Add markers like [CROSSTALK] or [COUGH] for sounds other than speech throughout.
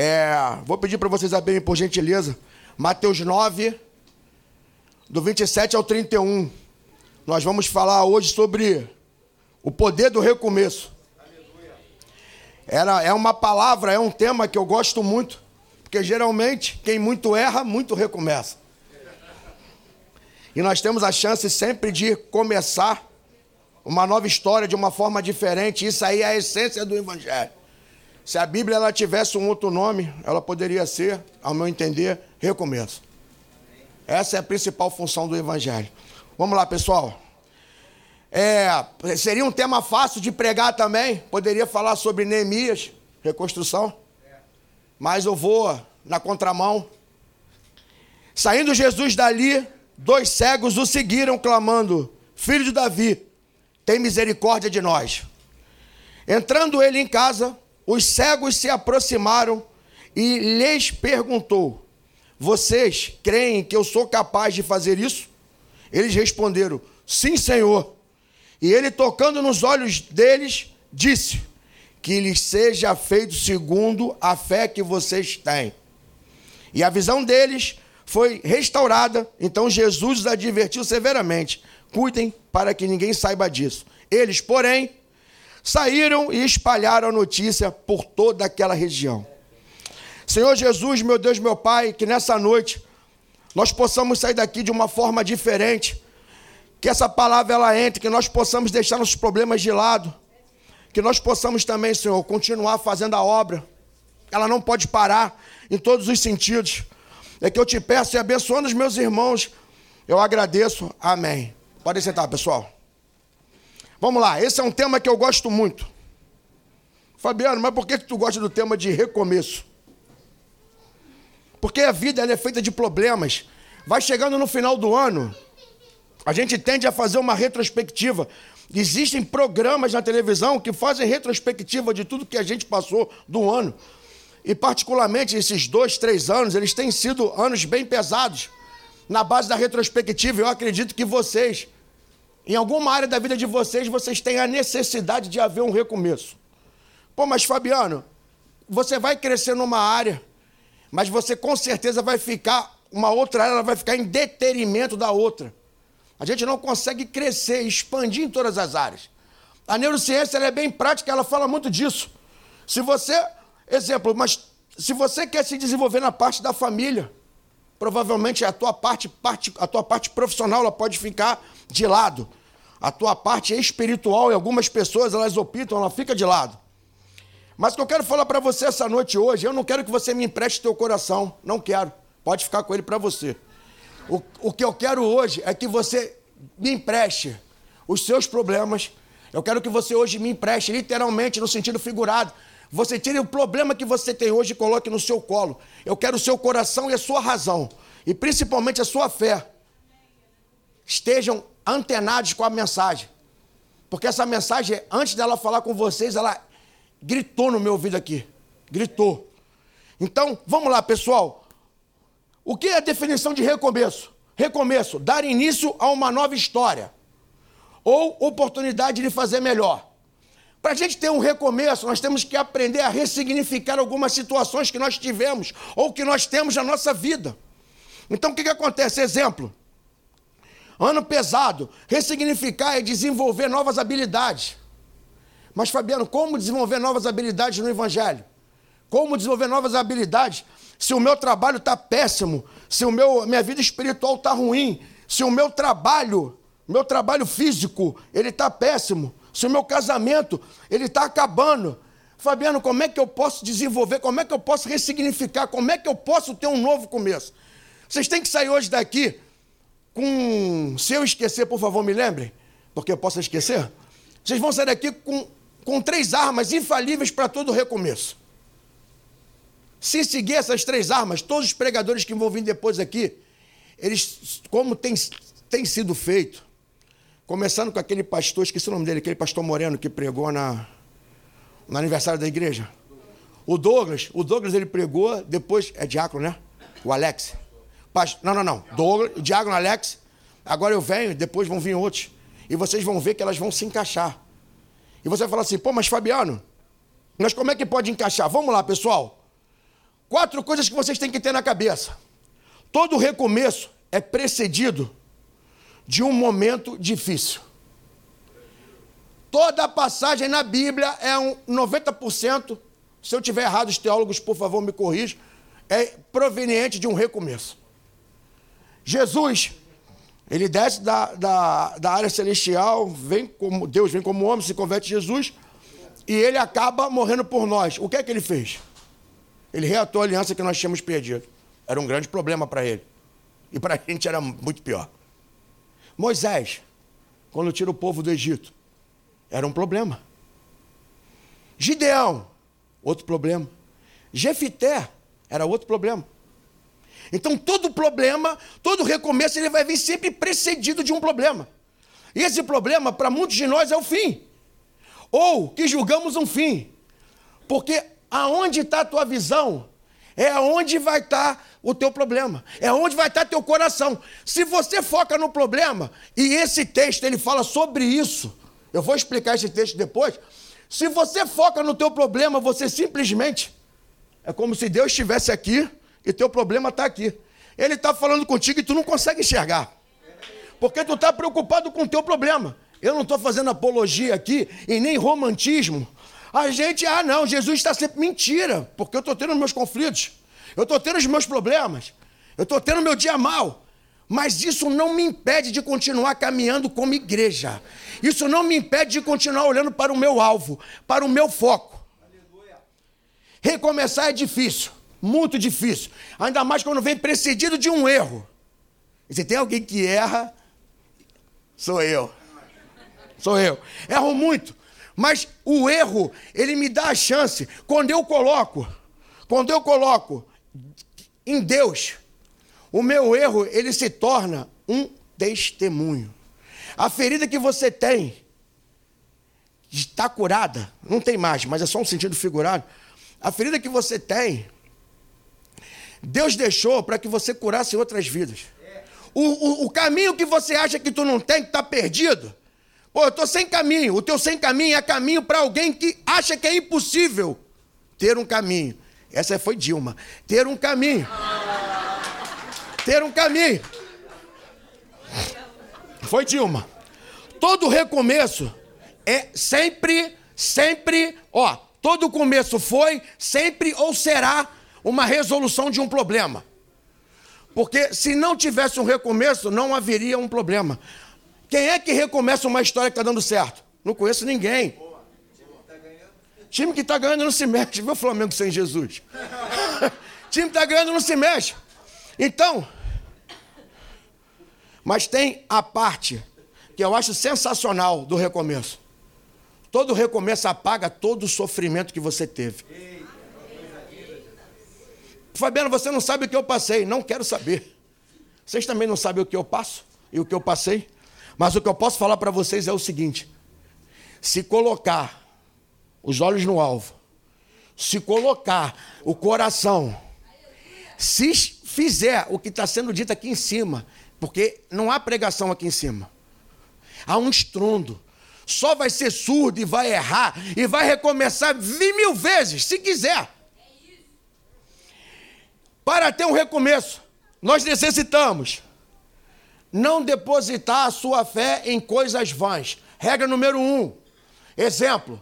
É, vou pedir para vocês abrirem, por gentileza, Mateus 9, do 27 ao 31. Nós vamos falar hoje sobre o poder do recomeço. Era, é uma palavra, é um tema que eu gosto muito, porque geralmente quem muito erra, muito recomeça. E nós temos a chance sempre de começar uma nova história de uma forma diferente. Isso aí é a essência do Evangelho. Se a Bíblia ela tivesse um outro nome, ela poderia ser, ao meu entender, recomeço. Essa é a principal função do Evangelho. Vamos lá, pessoal. É, seria um tema fácil de pregar também. Poderia falar sobre Neemias, reconstrução. Mas eu vou na contramão. Saindo Jesus dali, dois cegos o seguiram, clamando: Filho de Davi, tem misericórdia de nós. Entrando ele em casa, os cegos se aproximaram e lhes perguntou: Vocês creem que eu sou capaz de fazer isso? Eles responderam: Sim, Senhor. E ele, tocando nos olhos deles, disse: Que lhes seja feito segundo a fé que vocês têm. E a visão deles foi restaurada. Então Jesus os advertiu severamente: Cuidem para que ninguém saiba disso. Eles, porém, saíram e espalharam a notícia por toda aquela região. Senhor Jesus, meu Deus, meu Pai, que nessa noite nós possamos sair daqui de uma forma diferente, que essa palavra ela entre, que nós possamos deixar nossos problemas de lado, que nós possamos também, Senhor, continuar fazendo a obra. Ela não pode parar em todos os sentidos. É que eu te peço e abençoando os meus irmãos, eu agradeço. Amém. Pode sentar, pessoal. Vamos lá, esse é um tema que eu gosto muito. Fabiano, mas por que, tu gosta do tema de recomeço? Porque a vida é feita de problemas. Vai chegando no final do ano, a gente tende a fazer uma retrospectiva. Existem programas na televisão que fazem retrospectiva de tudo que a gente passou do ano. E, particularmente, esses dois, três anos, eles têm sido anos bem pesados. Na base da retrospectiva, eu acredito que vocês em alguma área da vida de vocês, vocês têm a necessidade de haver um recomeço. Pô, mas Fabiano, você vai crescer numa área, mas você com certeza vai ficar, uma outra área vai ficar em detrimento da outra. A gente não consegue crescer, expandir em todas as áreas. A neurociência é bem prática, ela fala muito disso. Se você, exemplo, mas se você quer se desenvolver na parte da família, provavelmente a tua parte, parte a tua parte profissional ela pode ficar de lado a tua parte espiritual e algumas pessoas elas optam, ela fica de lado. Mas o que eu quero falar para você essa noite hoje, eu não quero que você me empreste teu coração, não quero. Pode ficar com ele para você. O, o que eu quero hoje é que você me empreste os seus problemas. Eu quero que você hoje me empreste, literalmente, no sentido figurado. Você tire o problema que você tem hoje e coloque no seu colo. Eu quero o seu coração e a sua razão. E principalmente a sua fé. Estejam antenados com a mensagem. Porque essa mensagem, antes dela falar com vocês, ela gritou no meu ouvido aqui. Gritou. Então, vamos lá, pessoal. O que é a definição de recomeço? Recomeço, dar início a uma nova história. Ou oportunidade de fazer melhor. Para a gente ter um recomeço, nós temos que aprender a ressignificar algumas situações que nós tivemos ou que nós temos na nossa vida. Então, o que, que acontece? Exemplo. Ano pesado. Ressignificar é desenvolver novas habilidades. Mas, Fabiano, como desenvolver novas habilidades no Evangelho? Como desenvolver novas habilidades se o meu trabalho está péssimo, se o meu, minha vida espiritual está ruim, se o meu trabalho, meu trabalho físico, ele está péssimo, se o meu casamento, ele está acabando. Fabiano, como é que eu posso desenvolver, como é que eu posso ressignificar, como é que eu posso ter um novo começo? Vocês têm que sair hoje daqui com. Se eu esquecer, por favor, me lembrem, porque eu posso esquecer. Vocês vão sair daqui com, com três armas infalíveis para todo recomeço. Se seguir essas três armas, todos os pregadores que vão vir depois aqui, eles, como tem, tem sido feito, começando com aquele pastor, esqueci o nome dele, aquele pastor moreno que pregou na, no aniversário da igreja. O Douglas, o Douglas ele pregou, depois, é diácono, né? O Alex. Não, não, não. Douglas, Diágono Alex. Agora eu venho, depois vão vir outros. E vocês vão ver que elas vão se encaixar. E você vai falar assim, pô, mas Fabiano, mas como é que pode encaixar? Vamos lá, pessoal. Quatro coisas que vocês têm que ter na cabeça. Todo recomeço é precedido de um momento difícil. Toda passagem na Bíblia é um 90%, se eu tiver errado, os teólogos, por favor, me corrijam, é proveniente de um recomeço. Jesus, ele desce da, da, da área celestial, vem como Deus vem como homem, se converte a Jesus, e ele acaba morrendo por nós. O que é que ele fez? Ele reatou a aliança que nós tínhamos perdido. Era um grande problema para ele. E para a [LAUGHS] gente era muito pior. Moisés, quando tira o povo do Egito, era um problema. Gideão, outro problema. Jefité, era outro problema. Então, todo problema, todo recomeço, ele vai vir sempre precedido de um problema. E esse problema, para muitos de nós, é o fim. Ou que julgamos um fim. Porque aonde está a tua visão, é aonde vai estar tá o teu problema. É onde vai estar tá teu coração. Se você foca no problema, e esse texto ele fala sobre isso, eu vou explicar esse texto depois. Se você foca no teu problema, você simplesmente é como se Deus estivesse aqui e teu problema está aqui. Ele está falando contigo e tu não consegue enxergar. Porque tu está preocupado com o teu problema. Eu não estou fazendo apologia aqui e nem romantismo. A gente, ah não, Jesus está sempre mentira, porque eu estou tendo meus conflitos, eu estou tendo os meus problemas, eu estou tendo meu dia mal. Mas isso não me impede de continuar caminhando como igreja. Isso não me impede de continuar olhando para o meu alvo, para o meu foco. Recomeçar é difícil, muito difícil. Ainda mais quando vem precedido de um erro. E se tem alguém que erra, sou eu. Sou eu. Erro muito. Mas o erro, ele me dá a chance. Quando eu coloco, quando eu coloco em Deus, o meu erro, ele se torna um testemunho. A ferida que você tem está curada, não tem mais, mas é só um sentido figurado. A ferida que você tem, Deus deixou para que você curasse outras vidas. O, o, o, caminho que você acha que tu não tem, que está perdido. Pô, eu estou sem caminho. O teu sem caminho é caminho para alguém que acha que é impossível ter um caminho. Essa foi Dilma. Ter um caminho ter um caminho. Foi Dilma. Todo recomeço é sempre, sempre, ó, todo começo foi, sempre ou será uma resolução de um problema. Porque se não tivesse um recomeço, não haveria um problema. Quem é que recomeça uma história que está dando certo? Não conheço ninguém. Time que está ganhando não se mexe. Vê o Flamengo sem Jesus. [LAUGHS] Time que está ganhando não se mexe. Então, mas tem a parte que eu acho sensacional do recomeço. Todo recomeço apaga todo o sofrimento que você teve. Fabiano, você não sabe o que eu passei. Não quero saber. Vocês também não sabem o que eu passo e o que eu passei. Mas o que eu posso falar para vocês é o seguinte: se colocar os olhos no alvo, se colocar o coração, se fizer o que está sendo dito aqui em cima, porque não há pregação aqui em cima. Há um estrondo. Só vai ser surdo e vai errar e vai recomeçar mil vezes, se quiser. Para ter um recomeço, nós necessitamos não depositar a sua fé em coisas vãs. Regra número um. Exemplo.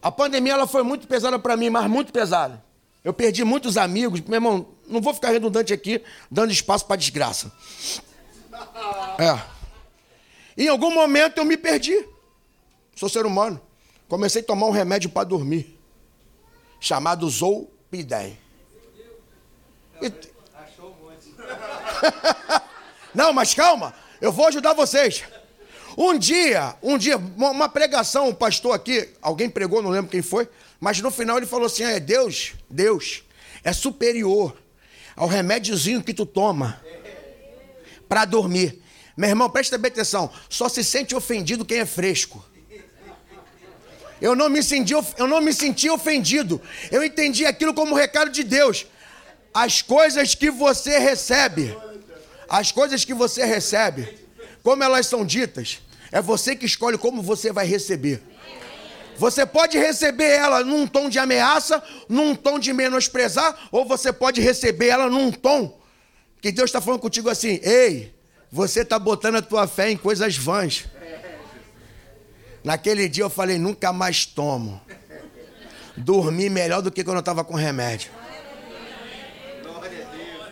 A pandemia ela foi muito pesada para mim, mas muito pesada. Eu perdi muitos amigos. Meu irmão, não vou ficar redundante aqui, dando espaço para desgraça. [LAUGHS] É. Em algum momento eu me perdi. Sou ser humano. Comecei a tomar um remédio para dormir, chamado Zolpidem. E... [LAUGHS] Não, mas calma, eu vou ajudar vocês. Um dia, um dia, uma pregação, um pastor aqui, alguém pregou, não lembro quem foi, mas no final ele falou assim: é Deus, Deus é superior ao remédiozinho que tu toma para dormir. Meu irmão, presta bem atenção. Só se sente ofendido quem é fresco. Eu não me senti, eu não me senti ofendido. Eu entendi aquilo como recado de Deus. As coisas que você recebe, as coisas que você recebe, como elas são ditas, é você que escolhe como você vai receber. Você pode receber ela num tom de ameaça, num tom de menosprezar, ou você pode receber ela num tom que Deus está falando contigo assim: ei, você está botando a tua fé em coisas vãs. Naquele dia eu falei: nunca mais tomo. Dormi melhor do que quando eu estava com remédio.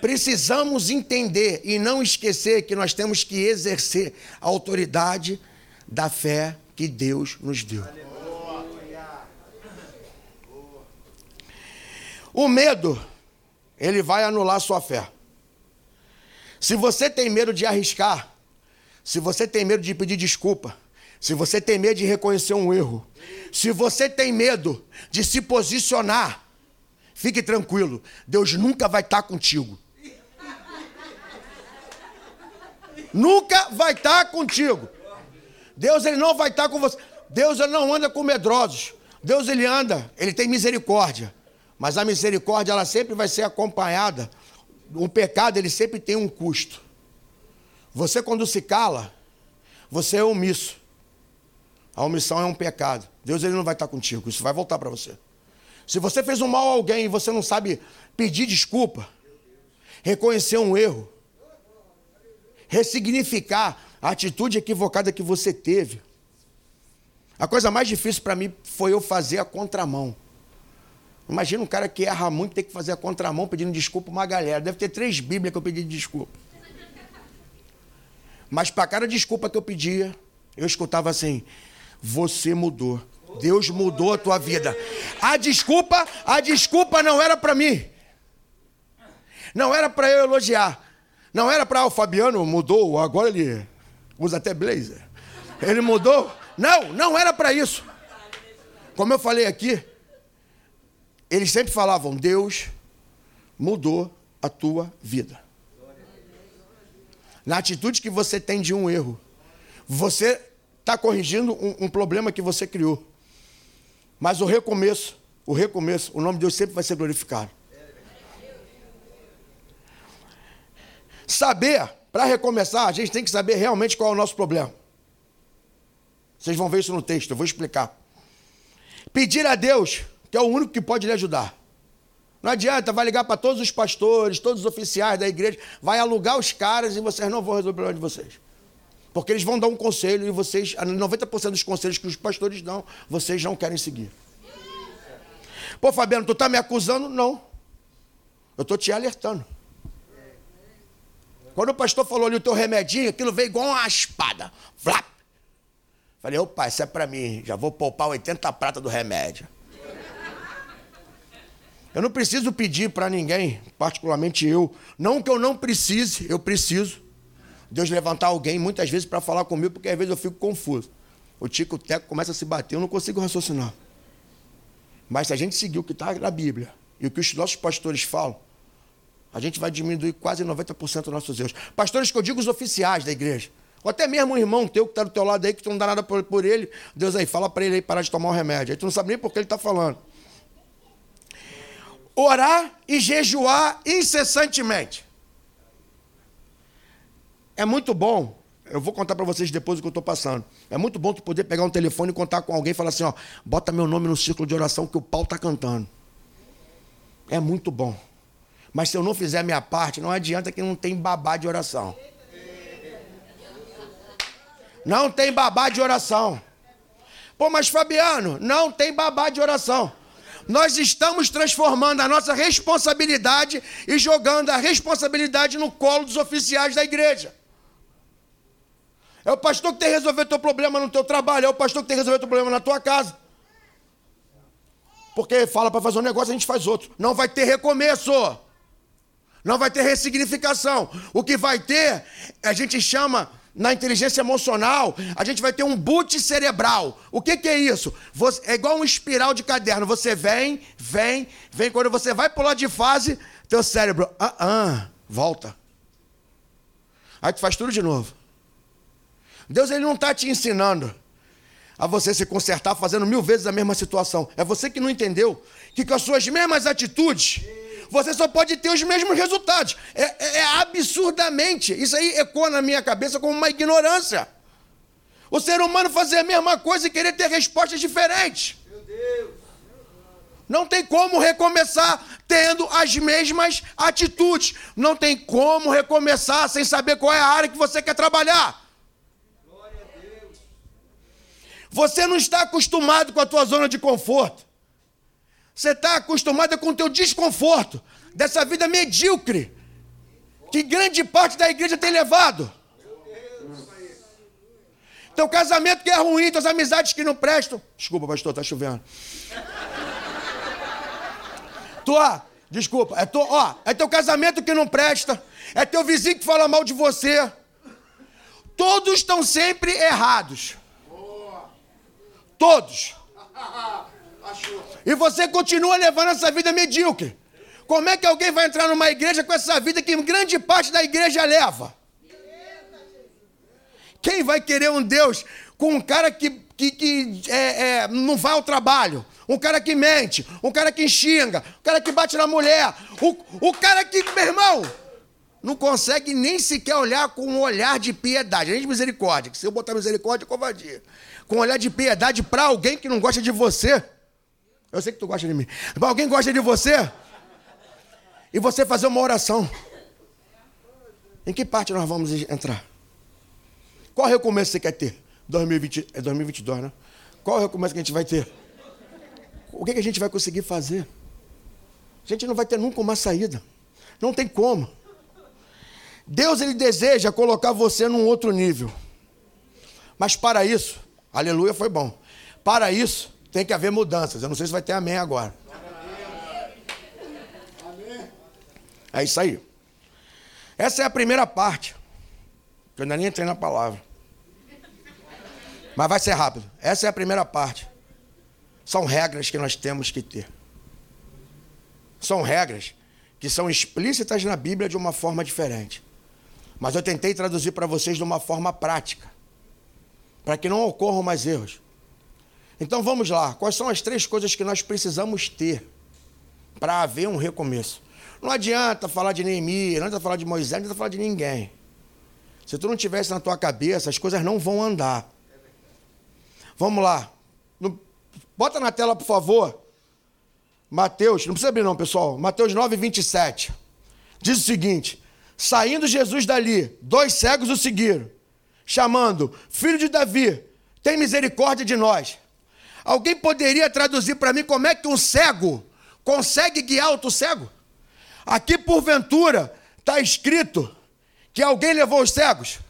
Precisamos entender e não esquecer que nós temos que exercer a autoridade da fé que Deus nos deu. O medo, ele vai anular sua fé. Se você tem medo de arriscar, se você tem medo de pedir desculpa, se você tem medo de reconhecer um erro, se você tem medo de se posicionar, fique tranquilo, Deus nunca vai estar contigo. Nunca vai estar contigo. Deus ele não vai estar com você. Deus ele não anda com medrosos. Deus ele anda, ele tem misericórdia. Mas a misericórdia ela sempre vai ser acompanhada. O pecado ele sempre tem um custo. Você quando se cala, você é omisso. A omissão é um pecado. Deus ele não vai estar contigo, isso vai voltar para você. Se você fez um mal a alguém e você não sabe pedir desculpa, reconhecer um erro, ressignificar a atitude equivocada que você teve. A coisa mais difícil para mim foi eu fazer a contramão. Imagina um cara que erra muito ter que fazer a contramão pedindo desculpa uma galera. Deve ter três Bíblias que eu pedi desculpa. Mas para cada desculpa que eu pedia, eu escutava assim: Você mudou. Deus mudou a tua vida. A desculpa, a desculpa não era para mim. Não era para eu elogiar. Não era para o Fabiano mudou, agora ele usa até blazer. Ele mudou? Não, não era para isso. Como eu falei aqui, eles sempre falavam: Deus mudou a tua vida. Na atitude que você tem de um erro, você está corrigindo um, um, problema que você criou. Mas o recomeço, o recomeço, o nome de Deus sempre vai ser glorificado. Saber, para recomeçar, a gente tem que saber realmente qual é o nosso problema. Vocês vão ver isso no texto, eu vou explicar. Pedir a Deus que é o único que pode lhe ajudar. Não adianta, vai ligar para todos os pastores, todos os oficiais da igreja, vai alugar os caras e vocês não vão resolver o problema de vocês. Porque eles vão dar um conselho e vocês, 90% dos conselhos que os pastores dão, vocês não querem seguir. Pô, Fabiano, tu está me acusando? Não. Eu estou te alertando. Quando o pastor falou ali o teu remedinho, aquilo veio igual uma espada. Flap. Falei, opa, isso é para mim. Já vou poupar 80 prata do remédio. Eu não preciso pedir para ninguém, particularmente eu. Não que eu não precise, eu preciso. Deus levantar alguém muitas vezes para falar comigo, porque às vezes eu fico confuso. O tico teco começa a se bater, eu não consigo raciocinar. Mas se a gente seguir o que está na Bíblia e o que os nossos pastores falam, a gente vai diminuir quase 90% dos nossos erros. Pastores que eu digo os oficiais da igreja. Ou até mesmo um irmão teu que está do teu lado aí, que tu não dá nada por, por ele. Deus aí, fala para ele aí parar de tomar o remédio. Aí tu não sabe nem por que ele está falando orar e jejuar incessantemente. É muito bom. Eu vou contar para vocês depois o que eu estou passando. É muito bom tu poder pegar um telefone e contar com alguém e falar assim: ó, bota meu nome no círculo de oração que o pau está cantando. É muito bom. Mas se eu não fizer minha parte, não adianta que não tem babá de oração. Não tem babá de oração. Pô, mas Fabiano, não tem babá de oração nós estamos transformando a nossa responsabilidade e jogando a responsabilidade no colo dos oficiais da igreja. É o pastor que tem que resolver teu problema no teu trabalho, é o pastor que tem que resolver teu problema na tua casa. Porque fala para fazer um negócio, a gente faz outro. Não vai ter recomeço. Não vai ter ressignificação. O que vai ter, a gente chama na inteligência emocional, a gente vai ter um boot cerebral. O que, que é isso? Você, é igual um espiral de caderno. Você vem, vem, vem. Quando você vai pular de fase, teu cérebro, ah, ah, volta. Aí tu faz tudo de novo. Deus ele não está te ensinando a você se consertar fazendo mil vezes a mesma situação. É você que não entendeu que com as suas mesmas atitudes você só pode ter os mesmos resultados. É, é, é absurdamente. Isso aí ecoa na minha cabeça como uma ignorância. O ser humano fazer a mesma coisa e querer ter respostas diferentes. Meu Deus. Não tem como recomeçar tendo as mesmas atitudes. Não tem como recomeçar sem saber qual é a área que você quer trabalhar. Você não está acostumado com a tua zona de conforto. Você está acostumado com o teu desconforto dessa vida medíocre que grande parte da igreja tem levado. Teu casamento que é ruim, tuas amizades que não prestam. Desculpa, pastor, tá chovendo. Tua, desculpa, é, tu, ó, é teu casamento que não presta. É teu vizinho que fala mal de você. Todos estão sempre errados. Todos. E você continua levando essa vida medíocre. Como é que alguém vai entrar numa igreja com essa vida que grande parte da igreja leva? Quem vai querer um Deus com um cara que, que, que é, é, não vai ao trabalho? Um cara que mente, um cara que xinga, um cara que bate na mulher, o, o cara que, meu irmão, não consegue nem sequer olhar com um olhar de piedade, nem de misericórdia, que se eu botar misericórdia é covardia. Com um olhar de piedade para alguém que não gosta de você. Eu sei que tu gosta de mim. Mas alguém gosta de você? E você fazer uma oração. Em que parte nós vamos entrar? Qual recomeço você quer ter? 2020, é 2022, né? Qual recomeço que a gente vai ter? O que, que a gente vai conseguir fazer? A gente não vai ter nunca uma saída. Não tem como. Deus ele deseja colocar você num outro nível. Mas para isso, aleluia foi bom. Para isso, tem que haver mudanças. Eu não sei se vai ter amém agora. É isso aí. Essa é a primeira parte. Eu ainda nem entrei na palavra. Mas vai ser rápido. Essa é a primeira parte. São regras que nós temos que ter. São regras que são explícitas na Bíblia de uma forma diferente. Mas eu tentei traduzir para vocês de uma forma prática, para que não ocorram mais erros. Então vamos lá. Quais são as três coisas que nós precisamos ter para haver um recomeço? Não adianta falar de Neemias, não adianta falar de Moisés, não adianta falar de ninguém. Se tu não tivesse na tua cabeça, as coisas não vão andar. Vamos lá. Bota na tela, por favor. Mateus, não precisa abrir não, pessoal. Mateus 9, 27. Diz o seguinte: Saindo Jesus dali, dois cegos o seguiram, chamando: Filho de Davi, tem misericórdia de nós. Alguém poderia traduzir para mim como é que um cego consegue guiar outro cego? Aqui, porventura, está escrito que alguém levou os cegos.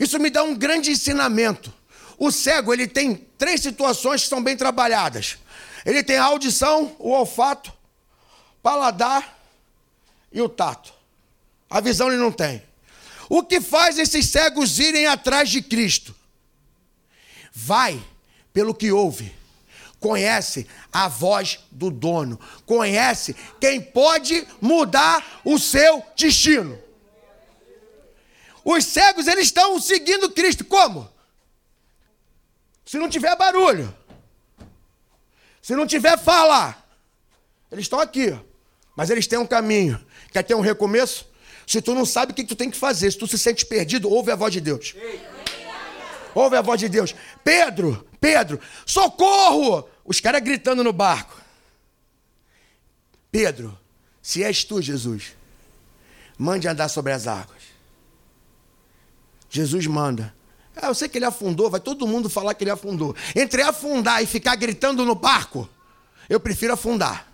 Isso me dá um grande ensinamento. O cego, ele tem três situações que são bem trabalhadas. Ele tem a audição, o olfato, paladar e o tato. A visão ele não tem. O que faz esses cegos irem atrás de Cristo? Vai pelo que ouve. Conhece a voz do dono. Conhece quem pode mudar o seu destino. Os cegos, eles estão seguindo Cristo. Como? Se não tiver barulho. Se não tiver fala. Eles estão aqui. Mas eles têm um caminho. Quer ter um recomeço? Se tu não sabe o que tu tem que fazer, se tu se sente perdido, ouve a voz de Deus. Ouve a voz de Deus. Pedro, Pedro, socorro! Os caras gritando no barco. Pedro, se és tu, Jesus, mande andar sobre as águas. Jesus manda. Ah, eu sei que ele afundou, vai todo mundo falar que ele afundou. Entre afundar e ficar gritando no barco, eu prefiro afundar.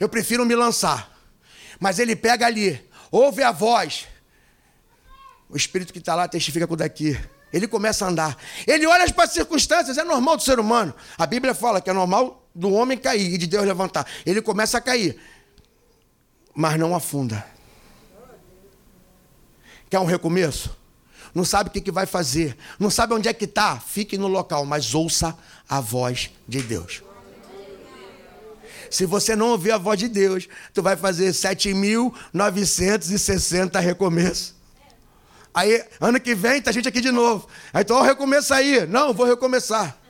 Eu prefiro me lançar. Mas ele pega ali, ouve a voz. O espírito que está lá testifica com o daqui. Ele começa a andar. Ele olha para as circunstâncias, é normal do ser humano. A Bíblia fala que é normal do homem cair e de Deus levantar. Ele começa a cair, mas não afunda. Quer um recomeço? Não sabe o que, que vai fazer, não sabe onde é que está? Fique no local, mas ouça a voz de Deus. Se você não ouvir a voz de Deus, tu vai fazer 7.960 recomeços. Aí, ano que vem, tá a gente aqui de novo. Aí, então, recomeça aí. Não, vou recomeçar. [LAUGHS]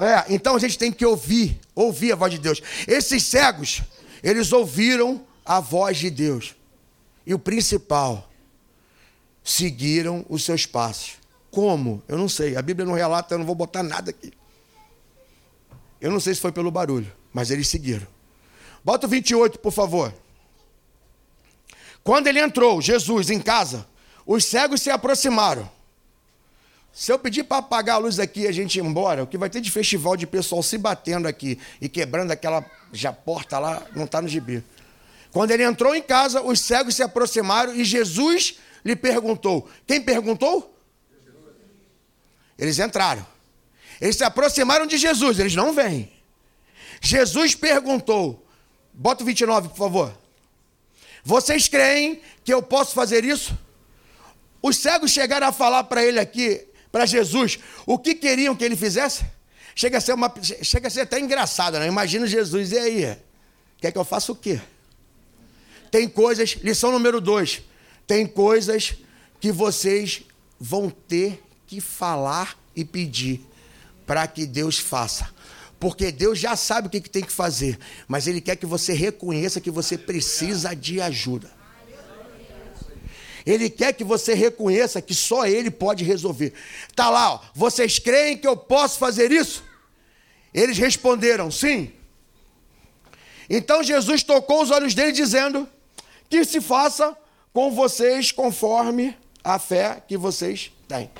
É, então a gente tem que ouvir, ouvir a voz de Deus. Esses cegos, eles ouviram a voz de Deus. E o principal, seguiram os seus passos. como? Eu não sei. A Bíblia não relata, eu não vou botar nada aqui. Eu não sei se foi pelo barulho, mas eles seguiram. Bota o 28, por favor. Quando ele entrou, Jesus, em casa, os cegos se aproximaram. Se eu pedir para apagar a luz aqui e a gente ir embora, o que vai ter de festival de pessoal se batendo aqui e quebrando aquela já porta lá, não está no gibi. Quando ele entrou em casa, os cegos se aproximaram e Jesus lhe perguntou. Quem perguntou? Eles entraram. Eles se aproximaram de Jesus, eles não vêm. Jesus perguntou. Bota o 29, por favor. Vocês creem que eu posso fazer isso? Os cegos chegaram a falar para ele aqui, para Jesus, o que queriam que ele fizesse? Chega a ser, uma, chega a ser até engraçado, né? Imagina Jesus, e aí? Quer que eu faça o quê? Tem coisas, lição número dois, tem coisas que vocês vão ter que falar e pedir para que Deus faça. Porque Deus já sabe o que tem que fazer, mas Ele quer que você reconheça que você precisa de ajuda. Ele quer que você reconheça que só Ele pode resolver. Tá lá, ó, vocês creem que eu posso fazer isso? Eles responderam sim. Então Jesus tocou os olhos dele, dizendo: Que se faça com vocês conforme a fé que vocês têm.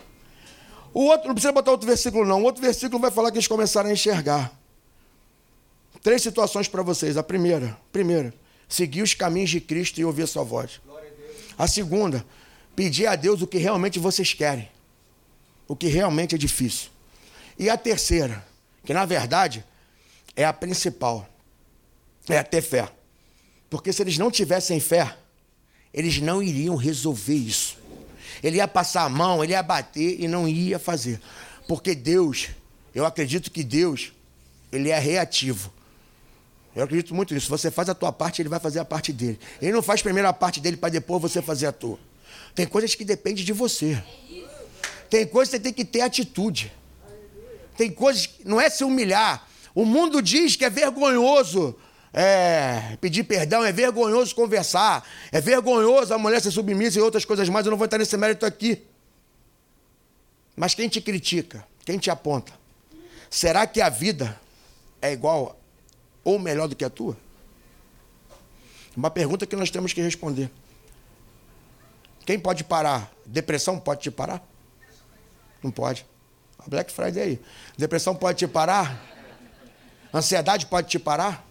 O outro, não precisa botar outro versículo, não. O outro versículo vai falar que eles começaram a enxergar. Três situações para vocês. A primeira, primeira, seguir os caminhos de Cristo e ouvir a sua voz. A segunda, pedir a Deus o que realmente vocês querem. O que realmente é difícil. E a terceira, que na verdade é a principal, é ter fé. Porque se eles não tivessem fé, eles não iriam resolver isso. Ele ia passar a mão, ele ia bater e não ia fazer. Porque Deus, eu acredito que Deus, ele é reativo. Eu acredito muito nisso. Você faz a tua parte, ele vai fazer a parte dele. Ele não faz primeiro a parte dele para depois você fazer a tua. Tem coisas que dependem de você. Tem coisas que você tem que ter atitude. Tem coisas que não é se humilhar. O mundo diz que é vergonhoso é, pedir perdão, é vergonhoso conversar, é vergonhoso a mulher ser submissa e outras coisas mais. Eu não vou estar nesse mérito aqui. Mas quem te critica, quem te aponta, será que a vida é igual ou melhor do que a tua? Uma pergunta que nós temos que responder. Quem pode parar? Depressão pode te parar? Não pode. A Black Friday aí. Depressão pode te parar? Ansiedade pode te parar?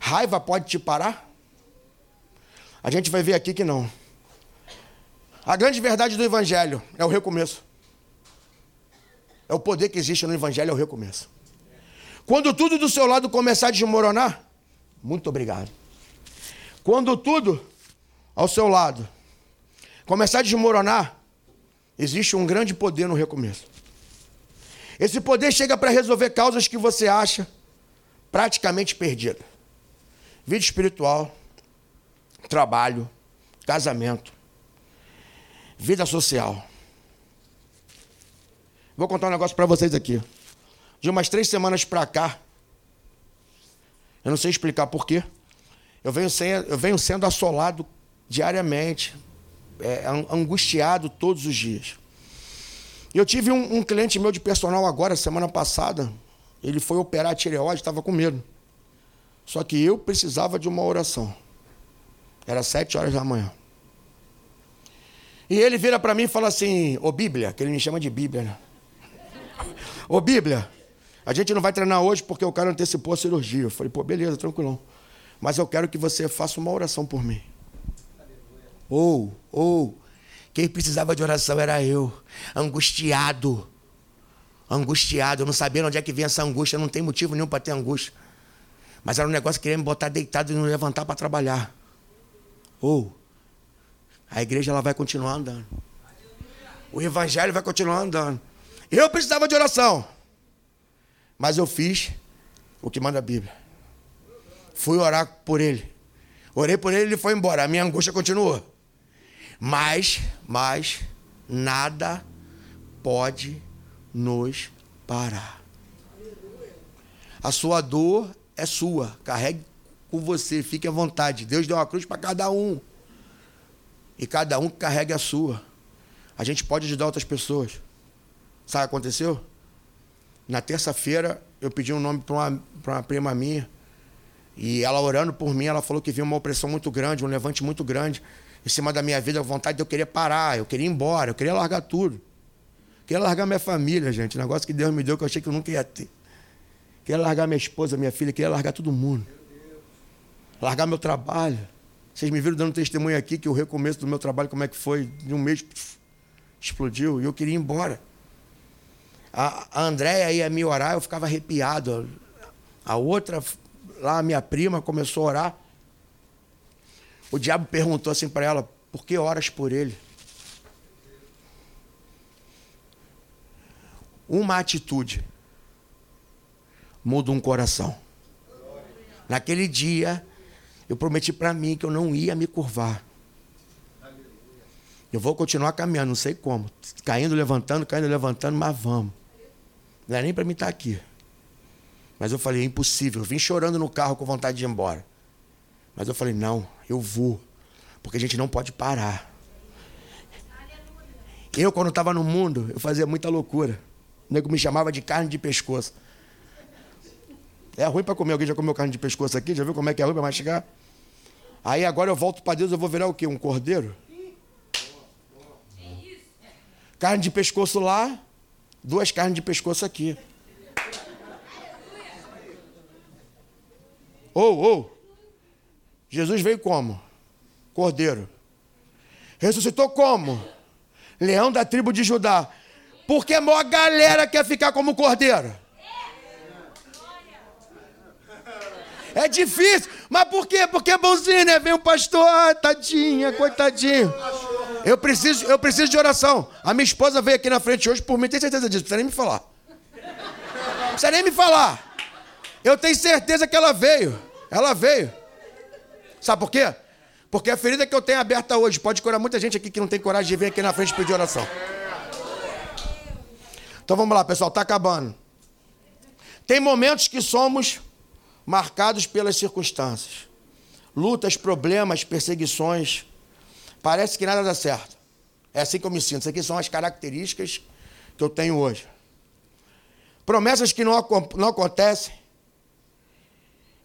Raiva pode te parar? A gente vai ver aqui que não. A grande verdade do Evangelho é o recomeço. É o poder que existe no Evangelho, é o recomeço. Quando tudo do seu lado começar a desmoronar, muito obrigado. Quando tudo ao seu lado começar a desmoronar, existe um grande poder no recomeço. Esse poder chega para resolver causas que você acha praticamente perdidas. Vida espiritual, trabalho, casamento, vida social. Vou contar um negócio para vocês aqui. De umas três semanas para cá, eu não sei explicar porquê, eu venho, sendo, eu venho sendo assolado diariamente, é, angustiado todos os dias. Eu tive um, um, cliente meu de personal agora, semana passada, ele foi operar a tireoide, estava com medo. Só que eu precisava de uma oração. Era sete horas da manhã. E ele vira para mim e fala assim: Ô Bíblia, que ele me chama de Bíblia, né? [LAUGHS] Ô Bíblia, a gente não vai treinar hoje porque o cara antecipou a cirurgia. Eu falei: pô, beleza, tranquilão. Mas eu quero que você faça uma oração por mim. Ou, ou, quem precisava de oração era eu, angustiado. Angustiado, eu não sabia onde é que vinha essa angústia, não tem motivo nenhum para ter angústia. Mas era um negócio que queria me botar deitado e não levantar para trabalhar. Ou a igreja ela vai continuar andando. O evangelho vai continuar andando. Eu precisava de oração. Mas eu fiz o que manda a Bíblia. Fui orar por ele. Orei por ele ele foi embora. A minha angústia continuou. Mas, mas, nada pode nos parar. A sua dor é sua. Carregue com você, fique à vontade. Deus deu uma cruz para cada um. E cada um carregue a sua. A gente pode ajudar outras pessoas. Sabe o que aconteceu? Na terça-feira, eu pedi um nome para uma, uma prima minha. E ela orando por mim, ela falou que viu uma opressão muito grande, um levante muito grande em cima da minha vida, a vontade de eu querer parar, eu queria ir embora, eu queria largar tudo. Eu queria largar minha família, gente. Negócio que Deus me deu que eu achei que eu nunca ia ter. Eu queria largar minha esposa, minha filha, queria largar todo mundo. Largar meu trabalho. Vocês me viram dando testemunho aqui que o recomeço do meu trabalho, como é que foi, de um mês explodiu e eu queria ir embora. A, Andréia ia me orar, eu ficava arrepiado. A outra, lá, a minha prima, começou a orar. O diabo perguntou assim para ela: por que oras por ele? Uma atitude muda um coração. Naquele dia, eu prometi para mim que eu não ia me curvar. Eu vou continuar caminhando, não sei como. Caindo, levantando, caindo, levantando, mas vamos. Não é nem para mim estar tá aqui. Mas eu falei, é impossível. Eu vim chorando no carro com vontade de ir embora. Mas eu falei, não, eu vou. Porque a gente não pode parar. Eu, quando estava no mundo, eu fazia muita loucura. O nego me chamava de carne de pescoço. É ruim para comer. Alguém já comeu carne de pescoço aqui? Já viu como é que é ruim para mastigar? Aí agora eu volto para Deus, eu vou virar o quê? Um cordeiro? Carne de pescoço lá, duas carnes de pescoço aqui. Ou, oh, ou. Oh. Jesus veio como? Cordeiro. Ressuscitou como? Leão da tribo de Judá. Porque a maior galera quer ficar como cordeiro. É difícil. Mas por quê? Porque é bonzinho, né? Vem um pastor, ah, tadinha, coitadinho. Eu preciso, eu preciso de oração. A minha esposa veio aqui na frente hoje por mim, tem certeza disso. Não precisa nem me falar. Não precisa nem me falar. Eu tenho certeza que ela veio. Ela veio. Sabe por quê? Porque a ferida que eu tenho aberta hoje pode curar muita gente aqui que não tem coragem de vir aqui na frente pedir oração. Então vamos lá, pessoal, está acabando. Tem momentos que somos marcados pelas circunstâncias. Lutas, problemas, perseguições, Parece que nada dá certo. É assim que eu me sinto. Essas aqui são as características que eu tenho hoje. Promessas que não, não acontecem.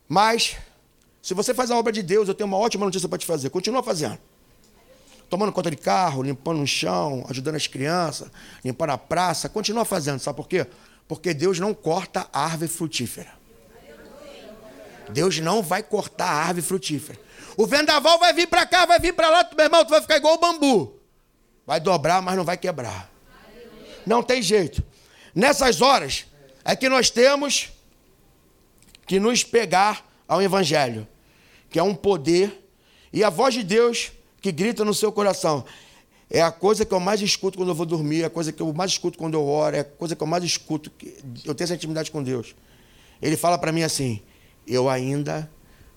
Mas, se você faz a obra de Deus, eu tenho uma ótima notícia para te fazer. Continua fazendo. Tomando conta de carro, limpando o chão, ajudando as crianças, limpando a praça. Continua fazendo. Sabe por quê? Porque Deus não corta árvore frutífera. Deus não vai cortar a árvore frutífera. O vendaval vai vir para cá, vai vir para lá, meu irmão, tu vai ficar igual o bambu. Vai dobrar, mas não vai quebrar. Não tem jeito. Nessas horas é que nós temos que nos pegar ao Evangelho, que é um poder, e a voz de Deus que grita no seu coração. É a coisa que eu mais escuto quando eu vou dormir, é a coisa que eu mais escuto quando eu oro, é a coisa que eu mais escuto. Eu tenho essa intimidade com Deus. Ele fala para mim assim: Eu ainda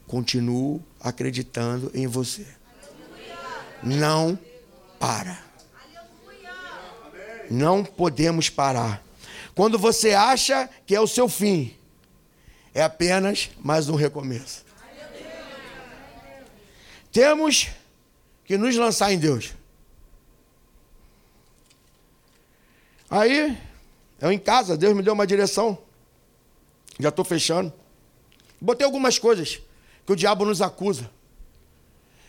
continuo acreditando em você. Não para. Não podemos parar. Quando você acha que é o seu fim, é apenas mais um recomeço. Temos que nos lançar em Deus. Aí, eu em casa, Deus me deu uma direção. Já estou fechando. Botei algumas coisas que o diabo nos acusa.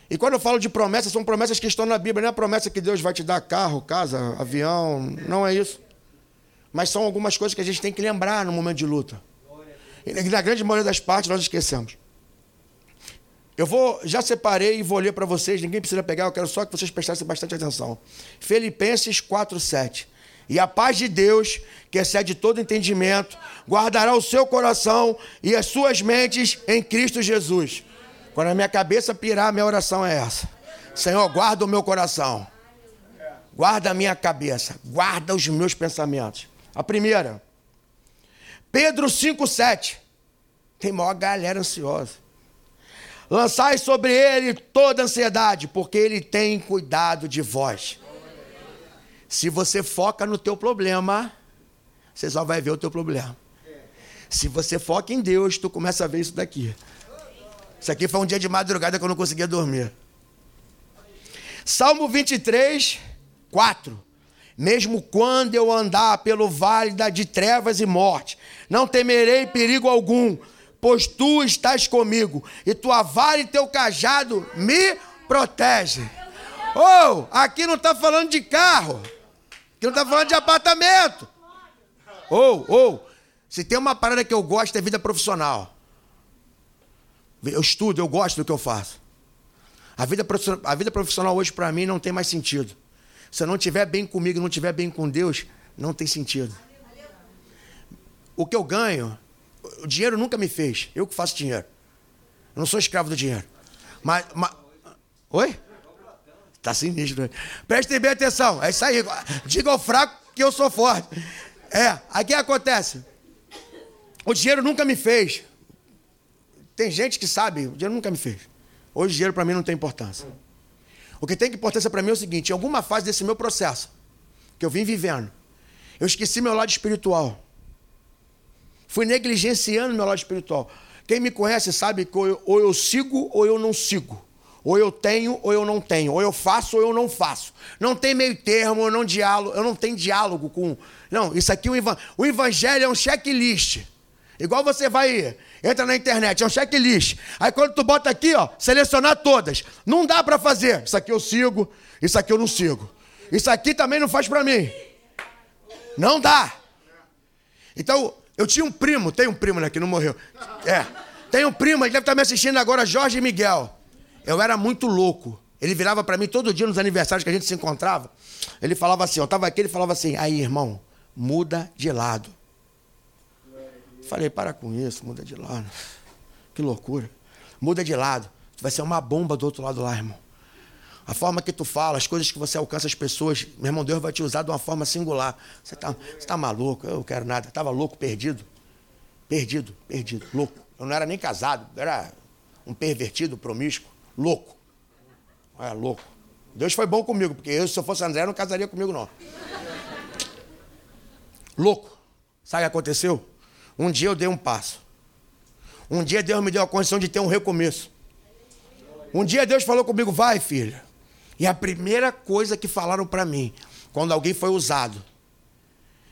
E quando eu falo de promessas, são promessas que estão na Bíblia, não é a promessa que Deus vai te dar carro, casa, avião, não é isso. Mas são algumas coisas que a gente tem que lembrar no momento de luta. E na grande maioria das partes nós esquecemos. Eu vou, já separei e vou ler para vocês, ninguém precisa pegar, eu quero só que vocês prestassem bastante atenção. Filipenses 4:7. E a paz de Deus, que excede todo entendimento, guardará o seu coração e as suas mentes em Cristo Jesus. Quando a minha cabeça pirar, minha oração é essa: Senhor, guarda o meu coração, guarda a minha cabeça, guarda os meus pensamentos. A primeira, Pedro 5,7. Tem maior galera ansiosa. Lançai sobre ele toda ansiedade, porque ele tem cuidado de vós. Se você foca no teu problema, você só vai ver o teu problema. Se você foca em Deus, tu começa a ver isso daqui. Isso aqui foi um dia de madrugada que eu não conseguia dormir. Salmo 23, 4. mesmo quando eu andar pelo vale de trevas e morte, não temerei perigo algum, pois tu estás comigo, e tua vara e teu cajado me protege. Oh, aqui não está falando de carro, aqui não está falando de apartamento. Ou, oh, ou, oh, se tem uma parada que eu gosto é vida profissional. Eu estudo, eu gosto do que eu faço. A vida, a vida profissional hoje para mim não tem mais sentido. Se eu não estiver bem comigo, não estiver bem com Deus, não tem sentido. O que eu ganho, o dinheiro nunca me fez. Eu que faço dinheiro. Eu não sou escravo do dinheiro. Mas. mas... Oi? Tá sinistro. Prestem bem atenção. É isso aí. Diga ao fraco que eu sou forte. É, aqui acontece. O dinheiro nunca me fez. Tem gente que sabe, o dinheiro nunca me fez. Hoje o dinheiro para mim não tem importância. O que tem importância para mim é o seguinte: em alguma fase desse meu processo, que eu vim vivendo, eu esqueci meu lado espiritual. Fui negligenciando meu lado espiritual. Quem me conhece sabe que ou eu, ou eu sigo ou eu não sigo. Ou eu tenho ou eu não tenho. Ou eu faço ou eu não faço. Não tem meio termo, eu não diálogo, eu não tenho diálogo com. Não, isso aqui o, o evangelho é um checklist. Igual você vai, entra na internet, é um checklist. Aí quando tu bota aqui, ó, selecionar todas. Não dá para fazer. Isso aqui eu sigo, isso aqui eu não sigo. Isso aqui também não faz para mim. Não dá. Então, eu tinha um primo, tem um primo né, que não morreu. É. Tem um primo, ele deve estar me assistindo agora, Jorge Miguel. Eu era muito louco. Ele virava para mim todo dia nos aniversários que a gente se encontrava. Ele falava assim, eu tava aqui, ele falava assim: "Aí, irmão, muda de lado". Falei, para com isso, muda de lado. Que loucura. Muda de lado. Tu vai ser uma bomba do outro lado lá, irmão. A forma que tu fala, as coisas que você alcança as pessoas, meu irmão, Deus vai te usar de uma forma singular. Você está você tá maluco? Eu não quero nada. Estava louco, perdido. Perdido, perdido, louco. Eu não era nem casado, era um pervertido, promíscuo, louco. É, louco. Deus foi bom comigo, porque eu, se eu fosse André, não casaria comigo, não. Louco. Sabe o que aconteceu? Um dia eu dei um passo. Um dia Deus me deu a condição de ter um recomeço. Um dia Deus falou comigo, vai, filha. E a primeira coisa que falaram para mim, quando alguém foi usado,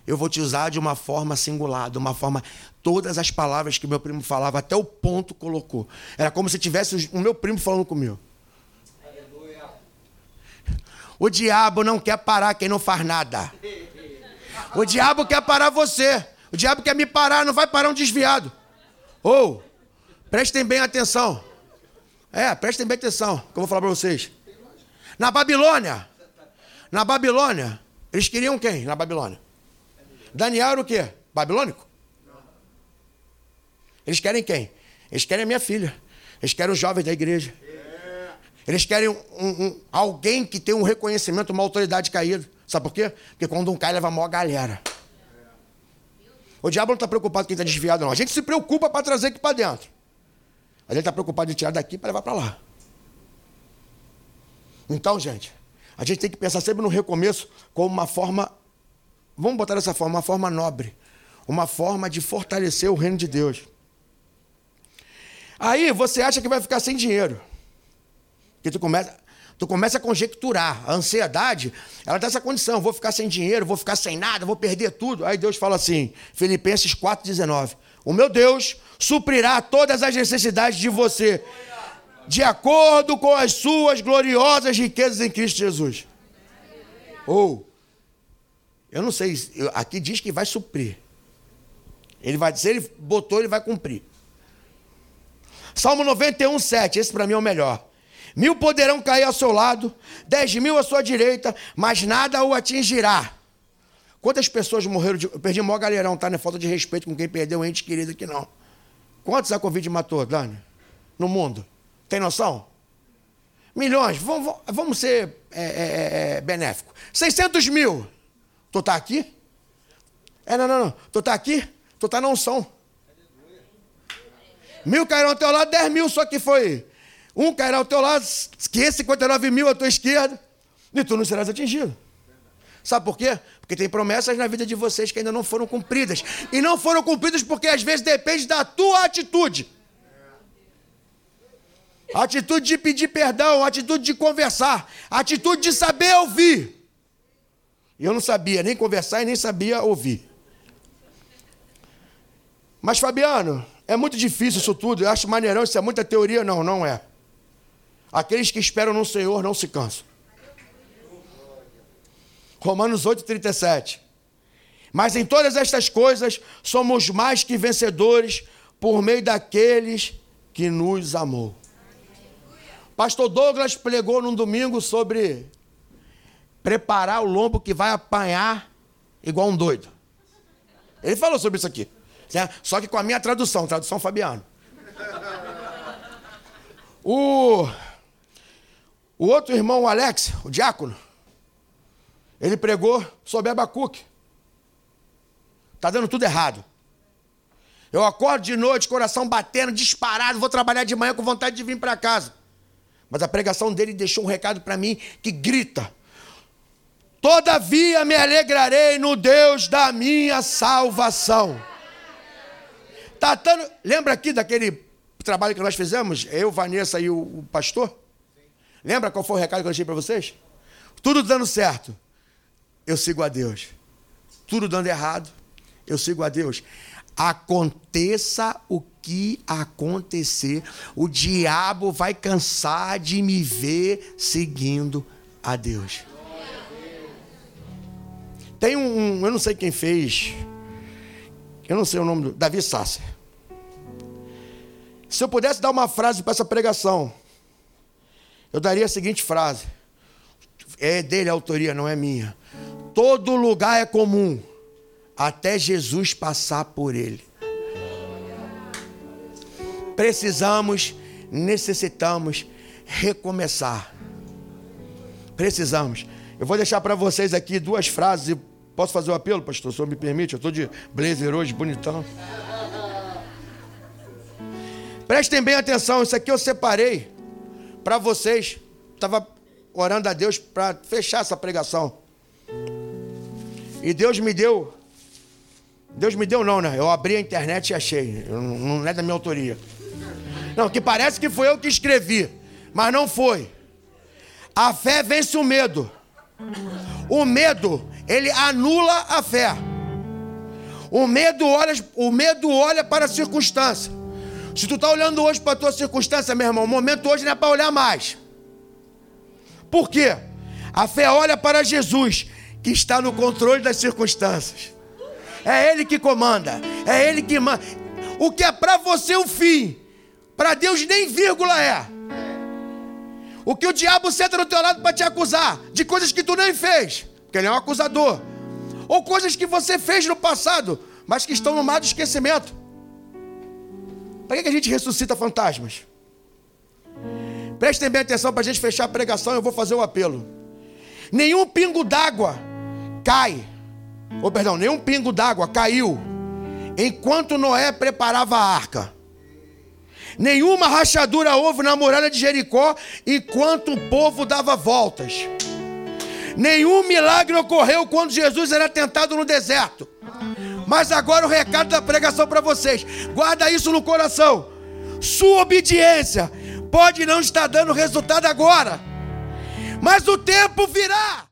eu vou te usar de uma forma singular, de uma forma. Todas as palavras que meu primo falava, até o ponto colocou. Era como se tivesse o meu primo falando comigo. O diabo não quer parar quem não faz nada. O diabo quer parar você. O diabo quer me parar, não vai parar um desviado. Ou, oh, prestem bem atenção. É, prestem bem atenção, que eu vou falar para vocês. Na Babilônia, na Babilônia, eles queriam quem na Babilônia? Daniel era o quê? Babilônico? Eles querem quem? Eles querem a minha filha. Eles querem os jovens da igreja. Eles querem um, um, alguém que tem um reconhecimento, uma autoridade caída. Sabe por quê? Porque quando um cai, leva a maior galera. O diabo não está preocupado com quem está desviado, não. A gente se preocupa para trazer aqui para dentro. A gente está preocupado em tirar daqui para levar para lá. Então, gente, a gente tem que pensar sempre no recomeço como uma forma, vamos botar dessa forma, uma forma nobre, uma forma de fortalecer o reino de Deus. Aí você acha que vai ficar sem dinheiro. Que tu começa, Tu começa a conjecturar. A ansiedade, ela dá essa condição. Vou ficar sem dinheiro, vou ficar sem nada, vou perder tudo. Aí Deus fala assim, Filipenses 4,19. O meu Deus suprirá todas as necessidades de você, de acordo com as suas gloriosas riquezas em Cristo Jesus. Ou, eu não sei, aqui diz que vai suprir. Ele vai dizer, ele botou, ele vai cumprir. Salmo 91, 7. Esse para mim é o melhor. Mil poderão cair ao seu lado, dez mil à sua direita, mas nada o atingirá. Quantas pessoas morreram? De... Eu perdi o maior galerão, tá? Não é falta de respeito com quem perdeu um ente querido aqui, não. Quantos a Covid matou, Dani? No mundo? Tem noção? Milhões. Vamos, vamos ser é, é, é, é benéfico. 600 mil. Tu tá aqui? É, não, não, não. Tu tá aqui? Tu tá na unção. Mil caíram ao teu lado, 10 mil só que foi um cairá ao teu lado, 559 mil à tua esquerda, e tu não serás atingido. Sabe por quê? Porque tem promessas na vida de vocês que ainda não foram cumpridas. E não foram cumpridas porque às vezes depende da tua atitude. Atitude de pedir perdão, atitude de conversar, atitude de saber ouvir. E eu não sabia nem conversar e nem sabia ouvir. Mas, Fabiano, é muito difícil isso tudo. Eu acho maneirão, isso é muita teoria. Não, não é. Aqueles que esperam no Senhor não se cansam. Romanos 8, 37. Mas em todas estas coisas somos mais que vencedores por meio daqueles que nos amou. Pastor Douglas pregou num domingo sobre preparar o lombo que vai apanhar igual um doido. Ele falou sobre isso aqui. Né? Só que com a minha tradução, tradução Fabiano. O, o outro irmão, o Alex, o diácono, ele pregou sobre Abacuque. Está dando tudo errado. Eu acordo de noite, coração batendo, disparado, vou trabalhar de manhã com vontade de vir para casa. Mas a pregação dele deixou um recado para mim que grita: Todavia me alegrarei no Deus da minha salvação. Tá dando... Lembra aqui daquele trabalho que nós fizemos? Eu, Vanessa e o, o pastor? Lembra qual foi o recado que eu deixei para vocês? Tudo dando certo, eu sigo a Deus. Tudo dando errado, eu sigo a Deus. Aconteça o que acontecer, o diabo vai cansar de me ver seguindo a Deus. Tem um, eu não sei quem fez, eu não sei o nome do Davi Sasser. Se eu pudesse dar uma frase para essa pregação, eu daria a seguinte frase: é dele a autoria, não é minha. Todo lugar é comum, até Jesus passar por ele. Precisamos, necessitamos recomeçar. Precisamos. Eu vou deixar para vocês aqui duas frases. Posso fazer o um apelo, pastor? O senhor me permite? Eu estou de blazer hoje, bonitão. Prestem bem atenção, isso aqui eu separei para vocês. Estava orando a Deus para fechar essa pregação. E Deus me deu Deus me deu não, né? Eu abri a internet e achei. Não é da minha autoria. Não, que parece que foi eu que escrevi, mas não foi. A fé vence o medo. O medo, ele anula a fé. O medo olha, o medo olha para a circunstância. Se tu está olhando hoje para a tua circunstância, meu irmão, o momento hoje não é para olhar mais. Por quê? A fé olha para Jesus, que está no controle das circunstâncias. É Ele que comanda. É Ele que manda. O que é para você o fim, para Deus nem vírgula é. O que o diabo senta do teu lado para te acusar de coisas que tu nem fez, porque ele é um acusador. Ou coisas que você fez no passado, mas que estão no mar do esquecimento. Para que a gente ressuscita fantasmas? Prestem bem atenção para a gente fechar a pregação, eu vou fazer o um apelo. Nenhum pingo d'água cai ou perdão, nenhum pingo d'água caiu enquanto Noé preparava a arca. Nenhuma rachadura houve na muralha de Jericó enquanto o povo dava voltas. Nenhum milagre ocorreu quando Jesus era tentado no deserto. Mas agora o recado da pregação para vocês. Guarda isso no coração. Sua obediência pode não estar dando resultado agora, mas o tempo virá.